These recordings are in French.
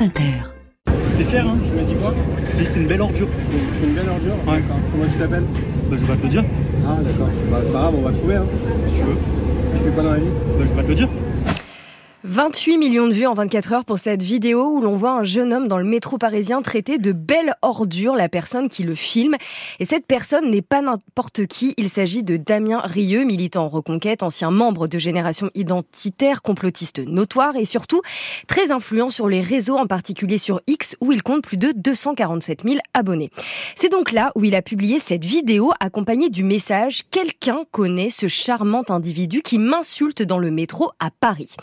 France Inter. T'es fier, hein Tu m'as dit quoi T'as dit que t'es une belle ordure. Je suis une belle ordure Ouais. D'accord. Comment tu t'appelles Bah, je vais pas te le dire, Ah, d'accord. Bah, c'est pas grave, on va trouver. Hein. si tu veux. Je fais pas dans la vie. Bah, je vais pas te le dire. 28 millions de vues en 24 heures pour cette vidéo où l'on voit un jeune homme dans le métro parisien traiter de belle ordure la personne qui le filme. Et cette personne n'est pas n'importe qui. Il s'agit de Damien Rieu, militant en reconquête, ancien membre de Génération Identitaire, complotiste notoire et surtout très influent sur les réseaux, en particulier sur X où il compte plus de 247 000 abonnés. C'est donc là où il a publié cette vidéo accompagnée du message « Quelqu'un connaît ce charmant individu qui m'insulte dans le métro à Paris ».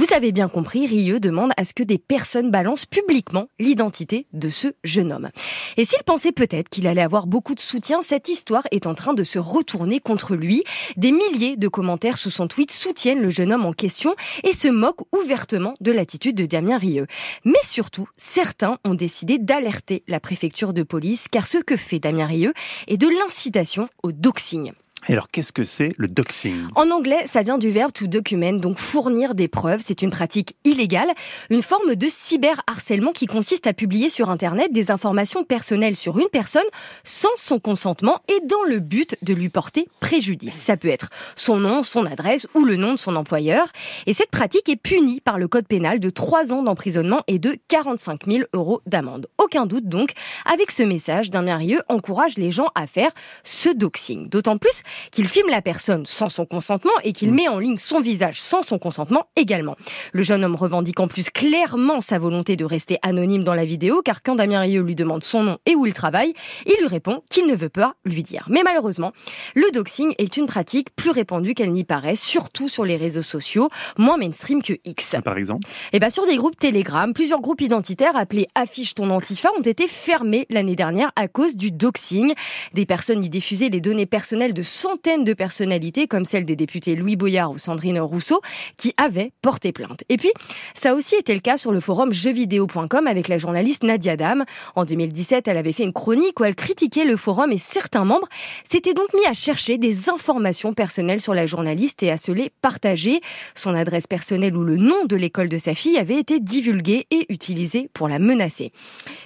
Vous avez bien compris, Rieux demande à ce que des personnes balancent publiquement l'identité de ce jeune homme. Et s'il pensait peut-être qu'il allait avoir beaucoup de soutien, cette histoire est en train de se retourner contre lui. Des milliers de commentaires sous son tweet soutiennent le jeune homme en question et se moquent ouvertement de l'attitude de Damien Rieux. Mais surtout, certains ont décidé d'alerter la préfecture de police car ce que fait Damien Rieux est de l'incitation au doxing. Alors, qu'est-ce que c'est le doxing? En anglais, ça vient du verbe to document, donc fournir des preuves. C'est une pratique illégale, une forme de cyberharcèlement qui consiste à publier sur Internet des informations personnelles sur une personne sans son consentement et dans le but de lui porter préjudice. Ça peut être son nom, son adresse ou le nom de son employeur. Et cette pratique est punie par le code pénal de 3 ans d'emprisonnement et de 45 000 euros d'amende. Aucun doute donc, avec ce message, Damien Rieu encourage les gens à faire ce doxing. D'autant plus qu'il filme la personne sans son consentement et qu'il met en ligne son visage sans son consentement également. Le jeune homme revendique en plus clairement sa volonté de rester anonyme dans la vidéo car quand Damien Rieu lui demande son nom et où il travaille, il lui répond qu'il ne veut pas lui dire. Mais malheureusement, le doxing est une pratique plus répandue qu'elle n'y paraît, surtout sur les réseaux sociaux, moins mainstream que X. Par exemple? Et bien sur des groupes Telegram, plusieurs groupes identitaires appelés Affiche ton Antifa ont été fermés l'année dernière à cause du doxing. Des personnes y diffusaient les données personnelles de centaines de personnalités, comme celle des députés Louis Boyard ou Sandrine Rousseau, qui avaient porté plainte. Et puis, ça aussi été le cas sur le forum jeuxvideo.com avec la journaliste Nadia Dam. En 2017, elle avait fait une chronique où elle critiquait le forum et certains membres s'étaient donc mis à chercher des informations personnelles sur la journaliste et à se les partager. Son adresse personnelle ou le nom de l'école de sa fille avait été divulgué et utilisé pour la menacer.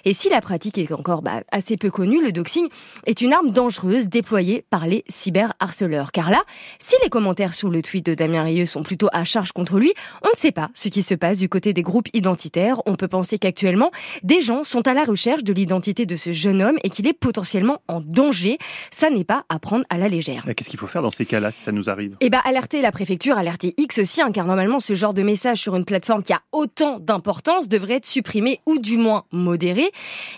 Et si la pratique est encore bah, assez peu connue, le doxing est une arme dangereuse déployée par les cyberharceleurs. Car là, si les commentaires sous le tweet de Damien Rieu sont plutôt à charge contre lui, on ne sait pas ce qui se passe du côté des groupes identitaires. On peut penser qu'actuellement, des gens sont à la recherche de l'identité de ce jeune homme et qu'il est potentiellement en danger. Ça n'est pas à prendre à la légère. Qu'est-ce qu'il faut faire dans ces cas-là si ça nous arrive? Eh ben, alerter la préfecture, alerter X aussi, hein, car normalement, ce genre de message sur une plateforme qui a autant d'importance devrait être supprimé ou du moins modéré.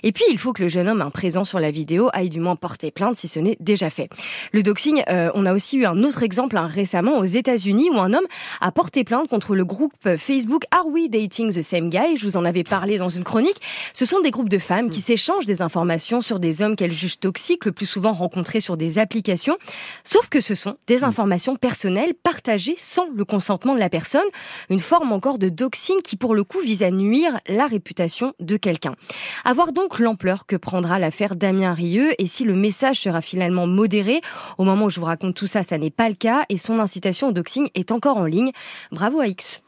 Et puis, il faut que le jeune homme, un présent sur la vidéo, aille du moins porter plainte si ce n'est déjà fait. Le doxing, euh, on a aussi eu un autre exemple hein, récemment aux États-Unis où un homme a porté plainte contre le groupe Facebook Are We Dating the Same Guy? Je vous en avais parlé dans une chronique. Ce sont des groupes de femmes qui s'échangent des informations sur des hommes qu'elles jugent toxiques, le plus souvent rencontrés sur des applications. Sauf que ce sont des informations personnelles partagées sans le consentement de la personne. Une forme encore de doxing qui, pour le coup, vise à nuire la réputation de quelqu'un. À voir donc l'ampleur que prendra l'affaire Damien Rieu et si le message sera finalement modéré. Au moment où je vous raconte tout ça, ça n'est pas le cas et son incitation au doxing est encore en ligne. Bravo à X.